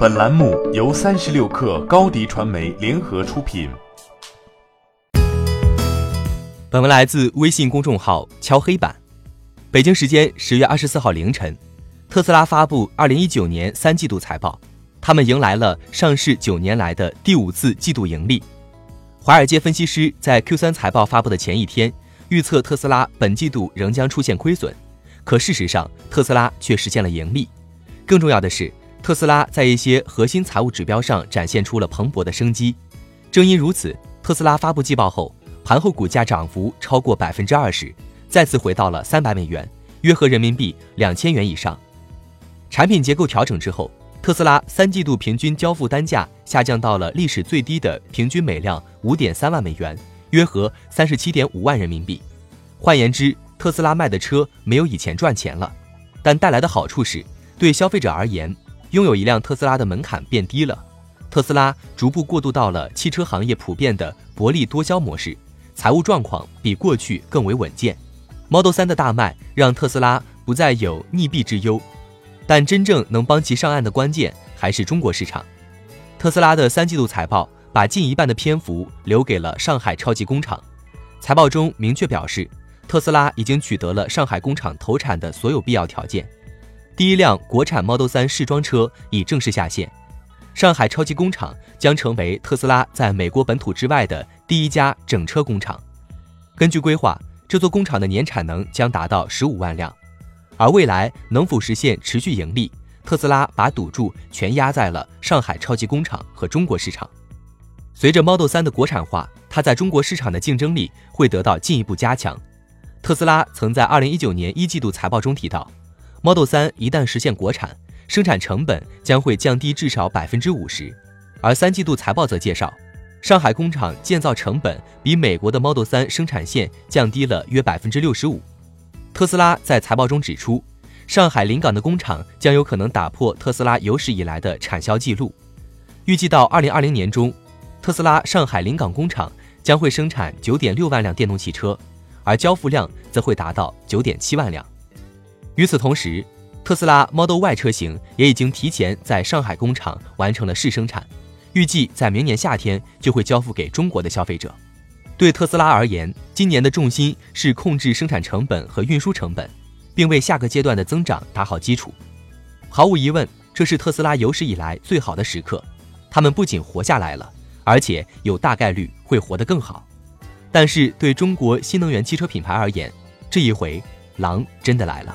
本栏目由三十六氪高低传媒联合出品。本文来自微信公众号“敲黑板”。北京时间十月二十四号凌晨，特斯拉发布二零一九年三季度财报，他们迎来了上市九年来的第五次季度盈利。华尔街分析师在 Q 三财报发布的前一天，预测特斯拉本季度仍将出现亏损，可事实上，特斯拉却实现了盈利。更重要的是。特斯拉在一些核心财务指标上展现出了蓬勃的生机，正因如此，特斯拉发布季报后，盘后股价涨幅超过百分之二十，再次回到了三百美元，约合人民币两千元以上。产品结构调整之后，特斯拉三季度平均交付单价下降到了历史最低的平均每辆五点三万美元，约合三十七点五万人民币。换言之，特斯拉卖的车没有以前赚钱了，但带来的好处是，对消费者而言。拥有一辆特斯拉的门槛变低了，特斯拉逐步过渡到了汽车行业普遍的薄利多销模式，财务状况比过去更为稳健。Model 3的大卖让特斯拉不再有溺毙之忧，但真正能帮其上岸的关键还是中国市场。特斯拉的三季度财报把近一半的篇幅留给了上海超级工厂，财报中明确表示，特斯拉已经取得了上海工厂投产的所有必要条件。第一辆国产 Model 3试装车已正式下线，上海超级工厂将成为特斯拉在美国本土之外的第一家整车工厂。根据规划，这座工厂的年产能将达到十五万辆，而未来能否实现持续盈利，特斯拉把赌注全压在了上海超级工厂和中国市场。随着 Model 3的国产化，它在中国市场的竞争力会得到进一步加强。特斯拉曾在二零一九年一季度财报中提到。Model 3一旦实现国产，生产成本将会降低至少百分之五十。而三季度财报则介绍，上海工厂建造成本比美国的 Model 3生产线降低了约百分之六十五。特斯拉在财报中指出，上海临港的工厂将有可能打破特斯拉有史以来的产销记录。预计到二零二零年中，特斯拉上海临港工厂将会生产九点六万辆电动汽车，而交付量则会达到九点七万辆。与此同时，特斯拉 Model Y 车型也已经提前在上海工厂完成了试生产，预计在明年夏天就会交付给中国的消费者。对特斯拉而言，今年的重心是控制生产成本和运输成本，并为下个阶段的增长打好基础。毫无疑问，这是特斯拉有史以来最好的时刻。他们不仅活下来了，而且有大概率会活得更好。但是对中国新能源汽车品牌而言，这一回狼真的来了。